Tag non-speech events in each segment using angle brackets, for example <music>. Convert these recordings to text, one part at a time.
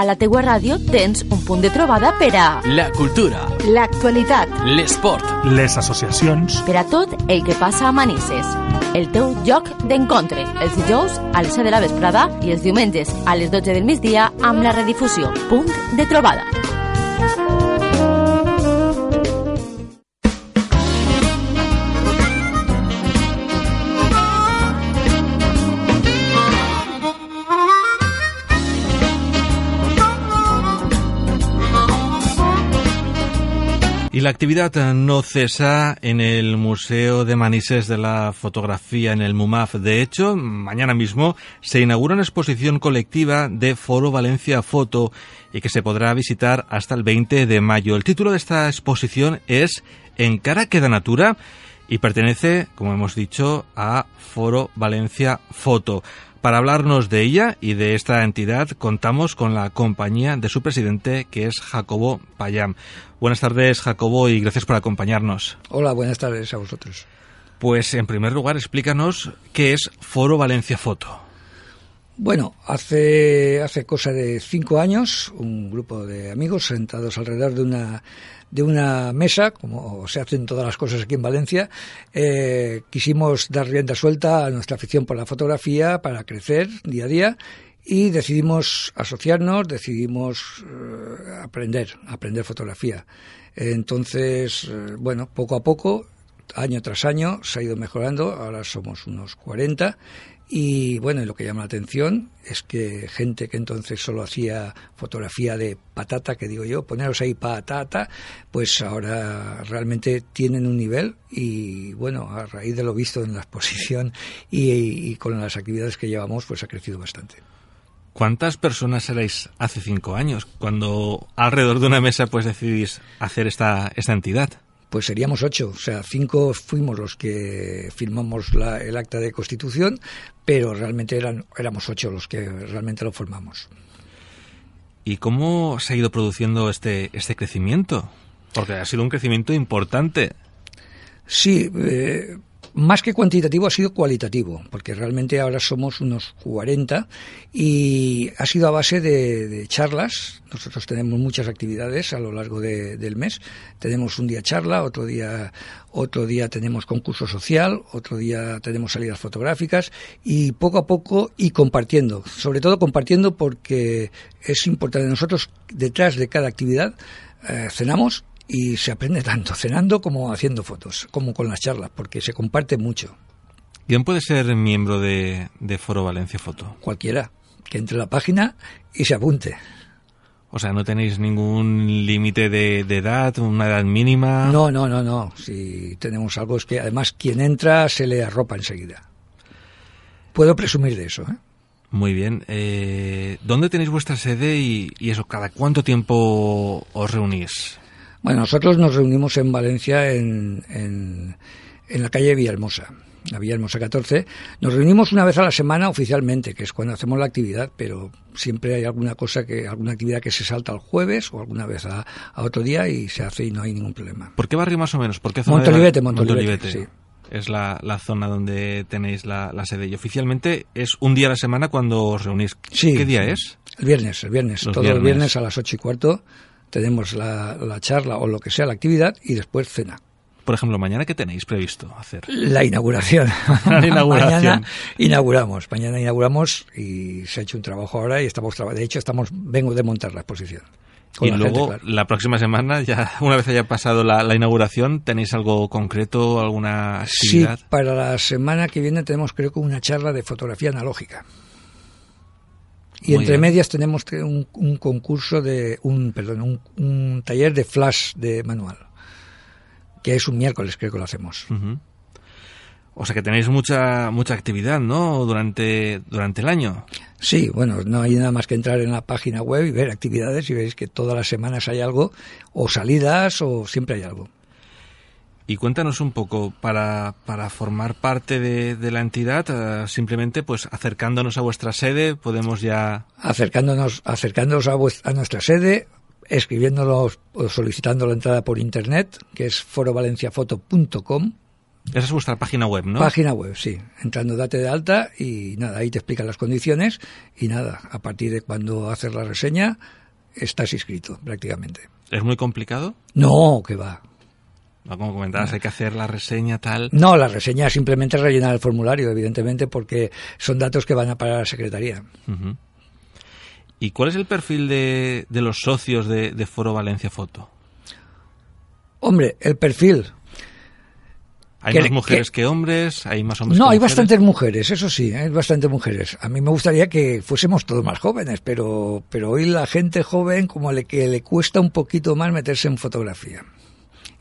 A la teua ràdio tens un punt de trobada per a La cultura, l'actualitat, l'esport, les associacions, per a tot el que passa a Manises. El teu lloc d'encontre, els dijous a les 7 de la vesprada i els diumenges a les 12 del migdia amb la redifusió. Punt de trobada. La actividad no cesa en el Museo de Manises de la Fotografía en el MUMAF. De hecho, mañana mismo se inaugura una exposición colectiva de Foro Valencia Foto y que se podrá visitar hasta el 20 de mayo. El título de esta exposición es En cara queda natura y pertenece, como hemos dicho, a Foro Valencia Foto. Para hablarnos de ella y de esta entidad contamos con la compañía de su presidente que es Jacobo Payam. Buenas tardes Jacobo y gracias por acompañarnos. Hola, buenas tardes a vosotros. Pues en primer lugar explícanos qué es Foro Valencia Foto. Bueno, hace, hace cosa de cinco años, un grupo de amigos sentados alrededor de una, de una mesa, como se hacen todas las cosas aquí en Valencia, eh, quisimos dar rienda suelta a nuestra afición por la fotografía para crecer día a día y decidimos asociarnos, decidimos eh, aprender, aprender fotografía. Entonces, eh, bueno, poco a poco, año tras año, se ha ido mejorando, ahora somos unos 40 y bueno, lo que llama la atención es que gente que entonces solo hacía fotografía de patata, que digo yo, poneros ahí patata, pues ahora realmente tienen un nivel y bueno, a raíz de lo visto en la exposición <laughs> y, y con las actividades que llevamos, pues ha crecido bastante. ¿Cuántas personas erais hace cinco años cuando alrededor de una mesa pues decidís hacer esta, esta entidad? Pues seríamos ocho, o sea, cinco fuimos los que firmamos la, el acta de constitución, pero realmente eran, éramos ocho los que realmente lo formamos. ¿Y cómo se ha ido produciendo este, este crecimiento? Porque ha sido un crecimiento importante. Sí, eh, más que cuantitativo ha sido cualitativo, porque realmente ahora somos unos 40 y ha sido a base de, de charlas. Nosotros tenemos muchas actividades a lo largo de, del mes. Tenemos un día charla, otro día, otro día tenemos concurso social, otro día tenemos salidas fotográficas y poco a poco y compartiendo. Sobre todo compartiendo porque es importante. Nosotros detrás de cada actividad eh, cenamos y se aprende tanto cenando como haciendo fotos, como con las charlas, porque se comparte mucho. ¿Quién puede ser miembro de, de Foro Valencia Foto? Cualquiera, que entre a la página y se apunte. O sea, no tenéis ningún límite de, de, edad, una edad mínima. No, no, no, no. Si tenemos algo es que además quien entra se le arropa enseguida. Puedo presumir de eso, ¿eh? Muy bien. Eh, ¿Dónde tenéis vuestra sede y, y eso? ¿Cada cuánto tiempo os reunís? Bueno, nosotros nos reunimos en Valencia en, en, en la calle Villahermosa, la Villahermosa 14. Nos reunimos una vez a la semana oficialmente, que es cuando hacemos la actividad, pero siempre hay alguna cosa que, alguna actividad que se salta el jueves o alguna vez a, a otro día y se hace y no hay ningún problema. ¿Por qué barrio más o menos? ¿Por qué zona Montolivete, de... Montolivete, Montolivete. sí. Es la, la, zona donde tenéis la, la, sede. Y oficialmente es un día a la semana cuando os reunís. Sí, ¿Qué día es? El viernes, el viernes. Los Todo viernes. el viernes a las ocho y cuarto tenemos la, la, charla o lo que sea la actividad y después cena. Por ejemplo, mañana qué tenéis previsto hacer? La inauguración. <laughs> La inauguración. mañana inauguramos, mañana inauguramos y se ha hecho un trabajo ahora y estamos de hecho estamos vengo de montar la exposición. y luego, gente, claro. la próxima semana, ya <laughs> una vez haya pasado la, la, inauguración, ¿tenéis algo concreto, alguna actividad? Sí, para la semana que viene tenemos creo que una charla de fotografía analógica. Y Muy entre bien. medias tenemos un, un, concurso de un perdón, un, un, taller de flash de manual, que es un miércoles creo que lo hacemos. Uh -huh. O sea que tenéis mucha mucha actividad, ¿no? Durante durante el año. Sí, bueno, no hay nada más que entrar en la página web y ver actividades y veis que todas las semanas hay algo, o salidas, o siempre hay algo. Y cuéntanos un poco, para, para formar parte de, de la entidad, eh, simplemente pues acercándonos a vuestra sede, podemos ya... Acercándonos, acercándonos a, vuestra, a nuestra sede, escribiéndonos o solicitando la entrada por internet, que es forovalenciafoto.com. Esa es vuestra página web, ¿no? Página web, sí. Entrando date de alta y nada, ahí te explican las condiciones y nada, a partir de cuando haces la reseña estás inscrito prácticamente. ¿Es muy complicado? No, que va. No, como comentabas, hay que hacer la reseña tal. No, la reseña es simplemente rellenar el formulario, evidentemente, porque son datos que van a parar a la Secretaría. ¿Y cuál es el perfil de, de los socios de, de Foro Valencia Foto? Hombre, el perfil. ¿Hay Que- más mujeres que, hombres? ¿Hay más hombres No, que hay mujeres? bastantes mujeres, eso sí, hay bastantes mujeres. A mí me gustaría que fuésemos todos más jóvenes, pero, pero hoy la gente joven como le, que le cuesta un poquito más meterse en fotografía.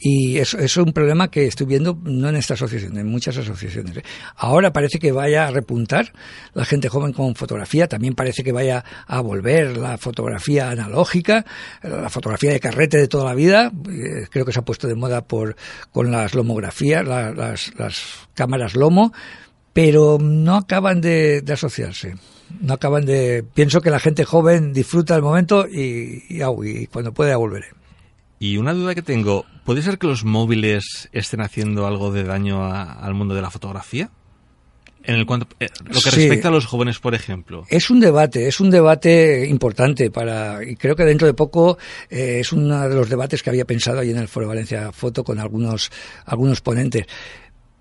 Y eso, es un problema que estoy viendo no en esta asociación, en muchas asociaciones. ¿eh? Ahora parece que vaya a repuntar la gente joven con fotografía, también parece que vaya a volver la fotografía analógica, la fotografía de carrete de toda la vida. Eh, Creo que se ha puesto de moda por con las lomografías, la- las, las cámaras lomo, pero no acaban de, de asociarse. No acaban de. Pienso que la gente joven disfruta el momento y, y, y cuando pueda volveré. Y una duda que tengo, ¿puede ser que los móviles estén haciendo algo de daño a- al mundo de la fotografía? En el cuanto, eh, lo que Sí. respecta a los jóvenes, por ejemplo. Es un debate, es un debate importante para y creo que dentro de poco eh, es uno de los debates que había pensado ahí en el Foro Valencia Foto con algunos algunos ponentes.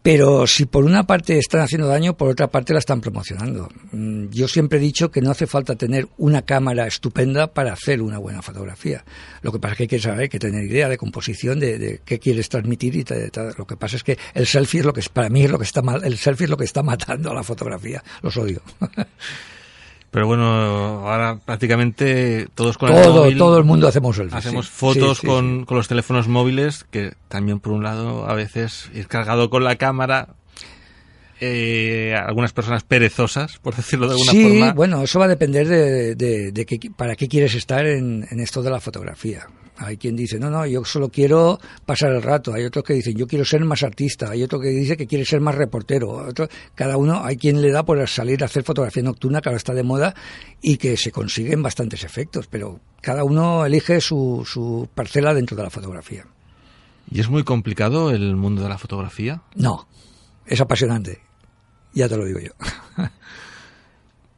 Pero si por una parte están haciendo daño, por otra parte la están promocionando. Mm, Yo siempre he dicho que no hace falta tener una cámara estupenda para hacer una buena fotografía. Lo que pasa es que hay que saber, hay que tener idea de composición, de, de qué quieres transmitir y tal, tal. lo que pasa es que el selfie es lo que para mí es lo que está mal, el selfie es lo que está matando a la fotografía. Los odio. <laughs> Pero bueno, ahora prácticamente todos con el todo, móvil todo el mundo hacemos hacemos sí. fotos Sí, sí, con, con los teléfonos móviles, que también por un lado a veces ir cargado con la cámara, eh, algunas personas perezosas, por decirlo de alguna Sí, forma. bueno, eso va a depender de, de- de qué- para qué quieres estar en, en esto de la fotografía. Hay quien dice, no, no, yo solo quiero pasar el rato. Hay otros que dicen, yo quiero ser más artista. Hay otro que dice que quiere ser más reportero. Otro, cada uno, hay quien le da por salir a hacer fotografía nocturna, que ahora está de moda, y que se consiguen bastantes efectos. Pero cada uno elige su, su parcela dentro de la fotografía. ¿Y es muy complicado el mundo de la fotografía? No, es apasionante. Ya te lo digo yo. <laughs>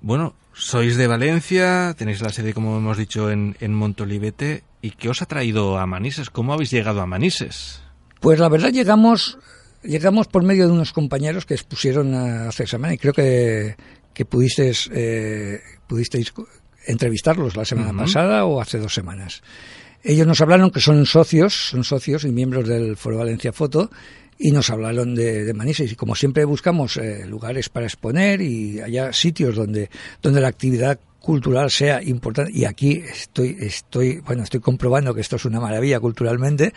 Bueno, sois de Valencia, tenéis la sede, como hemos dicho, en, en Montolivete. ¿Y qué os ha traído a Manises? ¿Cómo habéis llegado a Manises? Pues la verdad llegamos llegamos por medio de unos compañeros que expusieron a hacer examen y creo que, que pudisteis, eh, pudisteis entrevistarlos la semana pasada o hace dos semanas. Ellos nos hablaron que son socios, son socios y miembros del Foro Valencia Foto y nos hablaron de, Manises y como siempre buscamos eh, lugares para exponer y haya sitios donde, donde la actividad cultural sea importante y aquí estoy estoy bueno estoy comprobando que esto es una maravilla culturalmente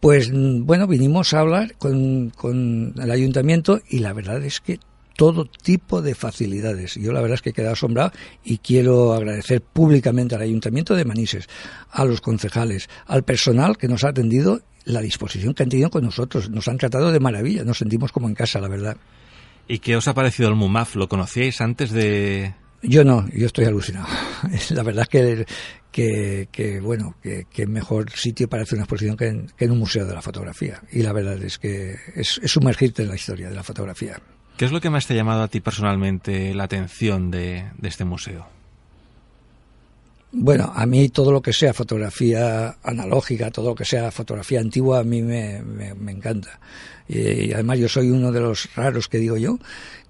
pues bueno vinimos a hablar con, con el ayuntamiento y la verdad es que todo tipo de facilidades. Yo la verdad es que he quedado asombrado y quiero agradecer públicamente al Ayuntamiento de Manises, a los concejales, al personal que nos ha atendido, la disposición que han tenido con nosotros. Nos han tratado de maravilla, nos sentimos como en casa, la verdad. ¿Y qué os ha parecido el MUMAF? ¿Lo conocíais antes de...? Yo no, yo estoy alucinado. <laughs> La verdad es que, que, que bueno, que, que mejor sitio para hacer una exposición que en, que en un museo de la fotografía. Y la verdad es que es, es sumergirte en la historia de la fotografía. ¿Qué es lo que más te ha llamado a ti personalmente la atención de, de este museo? Bueno, a mí todo lo que sea fotografía analógica, todo lo que sea fotografía antigua, a mí me, me, me encanta. Y, y además yo soy uno de los raros que digo yo,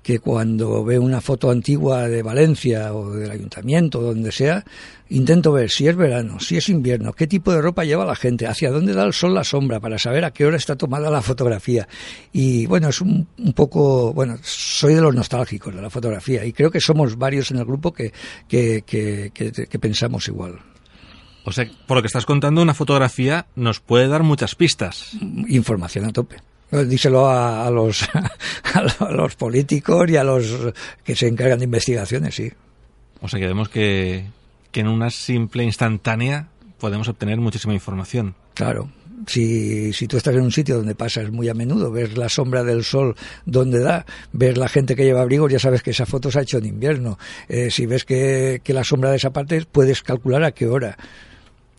que cuando veo una foto antigua de Valencia o del ayuntamiento, donde sea, intento ver si es verano, si es invierno, qué tipo de ropa lleva la gente, hacia dónde da el sol la sombra, para saber a qué hora está tomada la fotografía. Y bueno, es un, un poco, bueno, soy de los nostálgicos de la fotografía y creo que somos varios en el grupo que, que, que, que, que pensamos igual. O sea, por lo que estás contando, una fotografía nos puede dar muchas pistas. Información a tope. Díselo a, a, los, <laughs> a los políticos y a los que se encargan de investigaciones, sí. O sea que vemos que, que en una simple instantánea podemos obtener muchísima información. Claro. Si, si tú estás en un sitio donde pasas muy a menudo, ves la sombra del sol donde da, ves la gente que lleva abrigos, ya sabes que esa foto se ha hecho en invierno. Eh, si ves que, que la sombra de esa parte, puedes calcular a qué hora.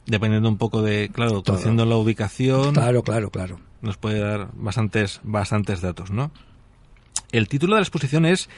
Dependiendo un poco de, claro, conociendo la ubicación. Claro, claro, claro. Nos puede dar bastantes, bastantes datos, ¿no? El título de la exposición es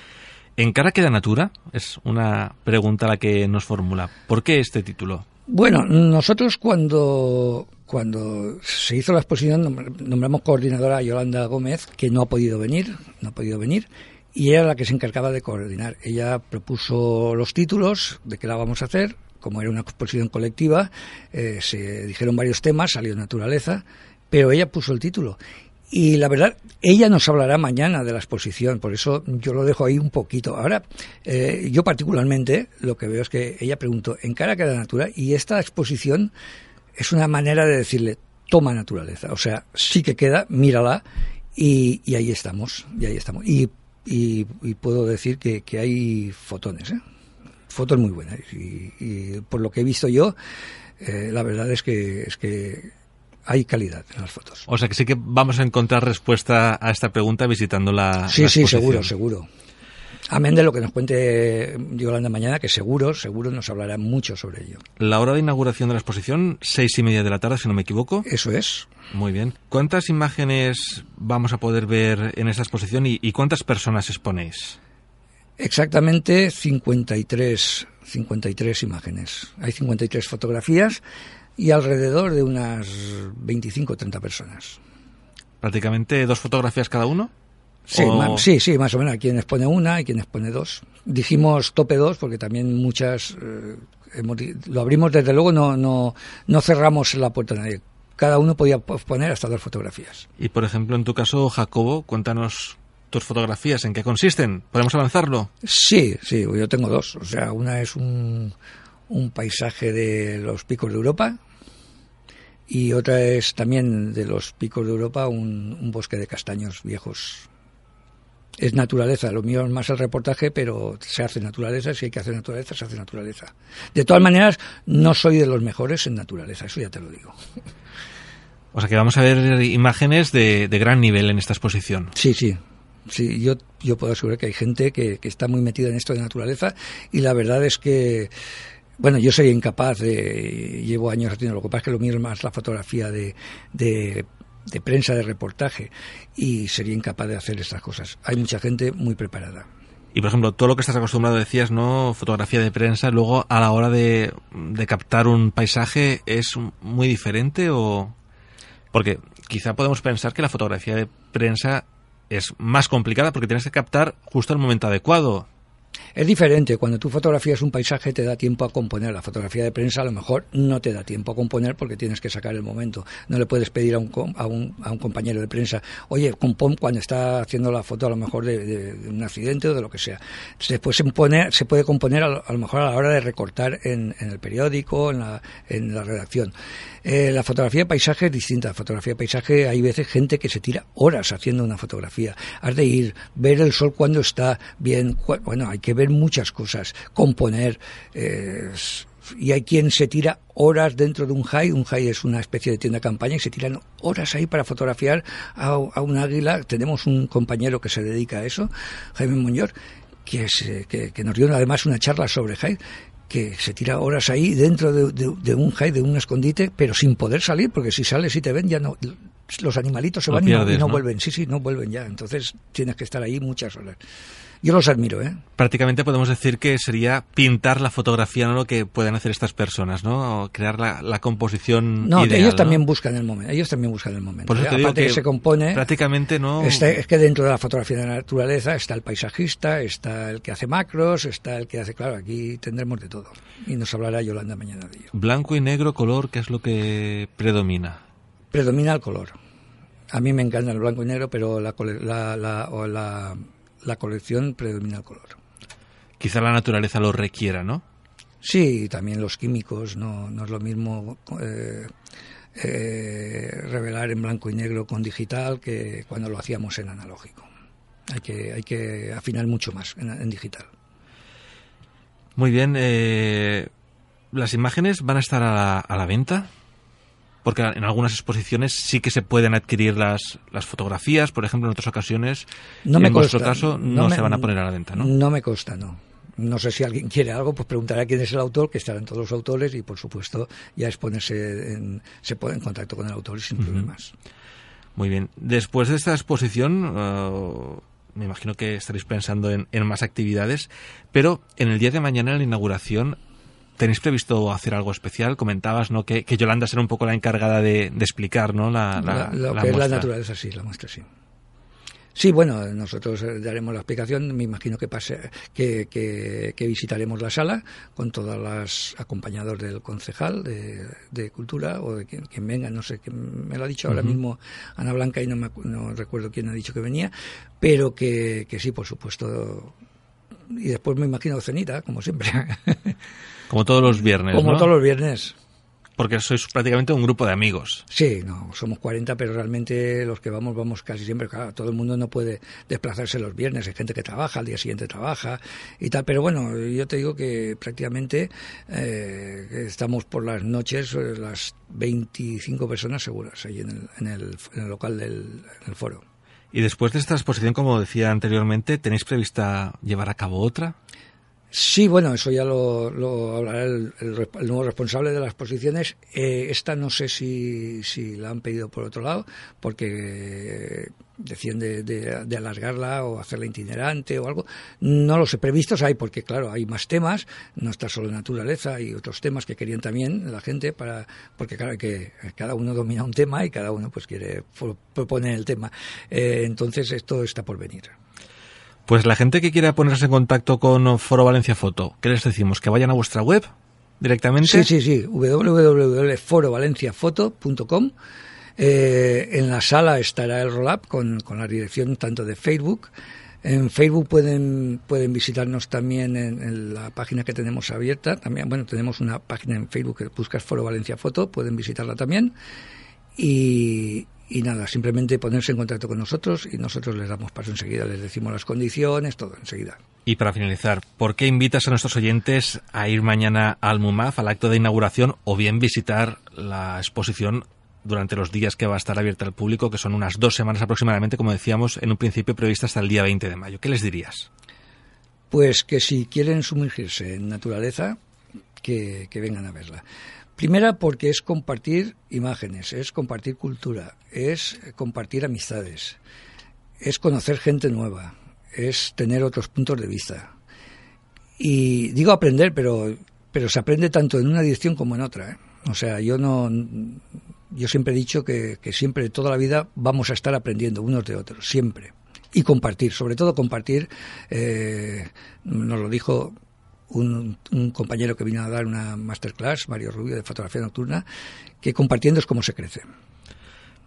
¿En cara queda natura? Es una pregunta la que nos formula. ¿Por qué este título? Bueno, nosotros cuando, cuando se hizo la exposición nombramos coordinadora a Yolanda Gómez, que no ha podido venir, no ha podido venir, y era la que se encargaba de coordinar. Ella propuso los títulos de qué la vamos a hacer, como era una exposición colectiva, eh, se dijeron varios temas, salió naturaleza, pero ella puso el título. Y la verdad, ella nos hablará mañana de la exposición, por eso yo lo dejo ahí un poquito. Ahora, eh, yo particularmente lo que veo es que ella preguntó, ¿en cara queda natura? Y esta exposición es una manera de decirle, toma naturaleza. O sea, sí que queda, mírala, y, ahí estamos, y ahí estamos. Y, puedo decir que, hay fotones, ¿eh? Fotos muy buenas. Y, por lo que he visto yo, eh, la verdad es que, es que hay calidad en las fotos. O sea que sí que vamos a encontrar respuesta a esta pregunta visitando la. Sí, sí, seguro, seguro. Amén de lo que nos cuente Yolanda mañana, que seguro, seguro nos hablará mucho sobre ello. La hora de inauguración de la exposición, seis y media de la tarde, si no me equivoco. Eso es. Muy bien. ¿Cuántas imágenes vamos a poder ver en esta exposición y, y cuántas personas exponéis? Exactamente 53, 53 imágenes. Hay 53 fotografías y alrededor de unas 25 o 30 personas. ¿Prácticamente dos fotografías cada uno? Sí, sí, sí, más o menos. Hay quien expone una y quien expone dos. Dijimos tope dos porque también muchas... Eh, lo abrimos desde luego, no, no, no cerramos la puerta a nadie. Cada uno podía exponer hasta dos fotografías. Y por ejemplo, en tu caso, Jacobo, cuéntanos tus fotografías, ¿en qué consisten? ¿Podemos avanzarlo? Sí, sí, yo tengo dos. O sea, una es un, un paisaje de los picos de Europa, y otra es también de los picos de Europa un, bosque de castaños viejos. Es naturaleza, lo mío es más el reportaje, pero se hace naturaleza, si hay que hacer naturaleza, se hace naturaleza. De todas maneras, no soy de los mejores en naturaleza, eso ya te lo digo. O sea que vamos a ver imágenes de, gran nivel en esta exposición. Sí, sí, sí, yo, yo puedo asegurar que hay gente que, que, está muy metida en esto de naturaleza y la verdad es que bueno, yo sería incapaz de. Llevo años haciendo. Lo que pasa es que lo mío más la fotografía de, de, prensa, de reportaje. Y sería incapaz de hacer estas cosas. Hay mucha gente muy preparada. Y por ejemplo, todo lo que estás acostumbrado decías, ¿no? Fotografía de prensa, luego a la hora de, de captar un paisaje, ¿es muy diferente o.? Porque quizá podemos pensar que la fotografía de prensa es más complicada porque tienes que captar justo el momento adecuado. Es diferente, cuando tú fotografías un paisaje te da tiempo a componer. La fotografía de prensa a lo mejor no te da tiempo a componer porque tienes que sacar el momento. No le puedes pedir a un, a un, a un compañero de prensa, oye, compón cuando está haciendo la foto a lo mejor de, un accidente o de lo que sea. Después se, pone, se puede componer a lo, mejor a la hora de recortar en, en el periódico, en la, en la redacción. Eh, la fotografía de paisaje es distinta. La fotografía de paisaje hay veces gente que se tira horas haciendo una fotografía. Has de ir, ver el sol cuando está bien. Bueno, hay que ver muchas cosas, componer. Eh, y hay quien se tira horas dentro de un high. Un high es una especie de tienda de campaña y se tiran horas ahí para fotografiar a, un águila. Tenemos un compañero que se dedica a eso, Jaime Muñoz, que, que, que, nos dio además una charla sobre high que se tira horas ahí dentro de, un high, de un escondite, pero sin poder salir, porque si sales y te ven ya no, los animalitos se van y, no, vuelven, sí, sí, no vuelven ya, entonces tienes que estar ahí muchas horas. Yo los admiro, ¿eh? Prácticamente podemos decir que sería pintar la fotografía, ¿no? Lo que pueden hacer estas personas, ¿no? O crear la, composición. No, ellos también buscan el momento. Ellos también buscan el momento. Por Aparte que, se compone. Prácticamente no. es que dentro de la fotografía de la naturaleza está el paisajista, está el que hace macros, está el que hace. Claro, aquí tendremos de todo. Y nos hablará Yolanda mañana de ello. Blanco y negro, color, ¿qué es lo que predomina? Predomina el color. A mí me encanta el blanco y negro, pero la, la, la la colección predomina el color. Quizá la naturaleza lo requiera, ¿no? Sí, también los químicos, no, no es lo mismo eh, eh, revelar en blanco y negro con digital que cuando lo hacíamos en analógico. Hay que, hay que afinar mucho más en, digital. Muy bien, eh, ¿las imágenes van a estar a la, venta? Porque en algunas exposiciones sí que se pueden adquirir las, las fotografías, por ejemplo, en otras ocasiones. No me en consta, vuestro caso no, se van a poner a la venta, ¿no? No me consta, no. No sé si alguien quiere algo, pues preguntará quién es el autor, que estarán todos los autores y, por supuesto, ya es ponerse en, se pone en contacto con el autor sin problemas. Muy bien. Después de esta exposición, uh, me imagino que estaréis pensando en, en, más actividades, pero en el día de mañana, en la inauguración, ¿tenéis previsto hacer algo especial? Comentabas ¿no? que, que Yolanda será un poco la encargada de, de explicar ¿no? la, la, lo la que muestra. es la naturaleza, sí, la muestra, sí. Sí, bueno, nosotros daremos la explicación. Me imagino que pase, que, que, que visitaremos la sala con todas las acompañados del concejal de, de cultura o de quien, quien, venga. No sé, que me lo ha dicho uh -huh. ahora mismo Ana Blanca y no, me, no recuerdo quién ha dicho que venía, pero que, que sí, por supuesto. Y después me imagino cenita, como siempre. <laughs> Como todos los viernes. Como ¿no? todos los viernes. Porque sois prácticamente un grupo de amigos. Sí, no, somos 40, pero realmente los que vamos, vamos casi siempre. Claro, todo el mundo no puede desplazarse los viernes, hay gente que trabaja, al día siguiente trabaja y tal. Pero bueno, yo te digo que prácticamente eh, estamos por las noches, las 25 personas seguras ahí en el, en el, en el local del el foro. Y después de esta exposición, como decía anteriormente, ¿tenéis prevista llevar a cabo otra? Sí, bueno, eso ya lo, lo hablará el, nuevo responsable de las exposiciones. Eh, esta no sé si, si la han pedido por otro lado, porque decían de, de, de, alargarla o hacerla itinerante o algo. No los he previstos hay, porque claro, hay más temas, no está solo naturaleza, y otros temas que querían también la gente, para porque claro, que cada uno domina un tema y cada uno pues quiere proponer el tema. Eh, entonces esto está por venir. Pues la gente que quiera ponerse en contacto con Foro Valencia Foto, ¿qué les decimos? ¿Que vayan a vuestra web directamente? Sí, sí, sí, www.forovalenciafoto.com. Eh, en la sala estará el roll-up con, con, la dirección tanto de Facebook. En Facebook pueden, pueden visitarnos también en, en, la página que tenemos abierta. También, bueno, tenemos una página en Facebook que buscas Foro Valencia Foto, pueden visitarla también. Y, y nada, simplemente ponerse en contacto con nosotros y nosotros les damos paso enseguida, les decimos las condiciones, todo enseguida. Y para finalizar, ¿por qué invitas a nuestros oyentes a ir mañana al MUMAF, al acto de inauguración, o bien visitar la exposición durante los días que va a estar abierta al público, que son unas dos semanas aproximadamente, como decíamos, en un principio prevista hasta el día 20 de mayo? ¿Qué les dirías? Pues que si quieren sumergirse en naturaleza, que, que vengan a verla. Primera porque es compartir imágenes, es compartir cultura, es compartir amistades, es conocer gente nueva, es tener otros puntos de vista. Y digo aprender, pero, pero se aprende tanto en una dirección como en otra. ¿eh? O sea, yo no, yo siempre he dicho que, que siempre, toda la vida, vamos a estar aprendiendo unos de otros, siempre. Y compartir, sobre todo compartir, eh, nos lo dijo un, compañero que vino a dar una masterclass, Mario Rubio, de fotografía nocturna, que compartiendo es como se crece.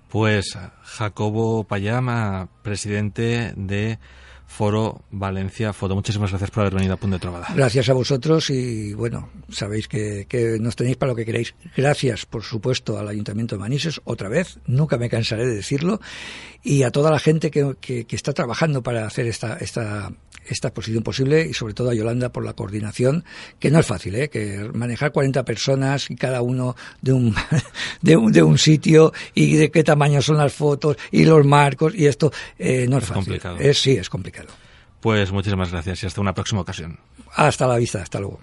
Pues Jacobo Payama, presidente de Foro Valencia Foto. Muchísimas gracias por haber venido a Punto de Trovada. Gracias a vosotros y bueno, sabéis que, que, nos tenéis para lo que queréis. Gracias, por supuesto, al Ayuntamiento de Manises, otra vez, nunca me cansaré de decirlo, y a toda la gente que, que, que está trabajando para hacer esta, esta, esta exposición posible y sobre todo a Yolanda por la coordinación, que no es fácil, ¿eh? que manejar 40 personas y cada uno de un, <laughs> de un, de un sitio y de qué tamaño son las fotos y los marcos y esto eh, no es, es fácil. Complicado. Es, sí, es complicado. Pues muchísimas gracias y hasta una próxima ocasión. Hasta la vista, hasta luego.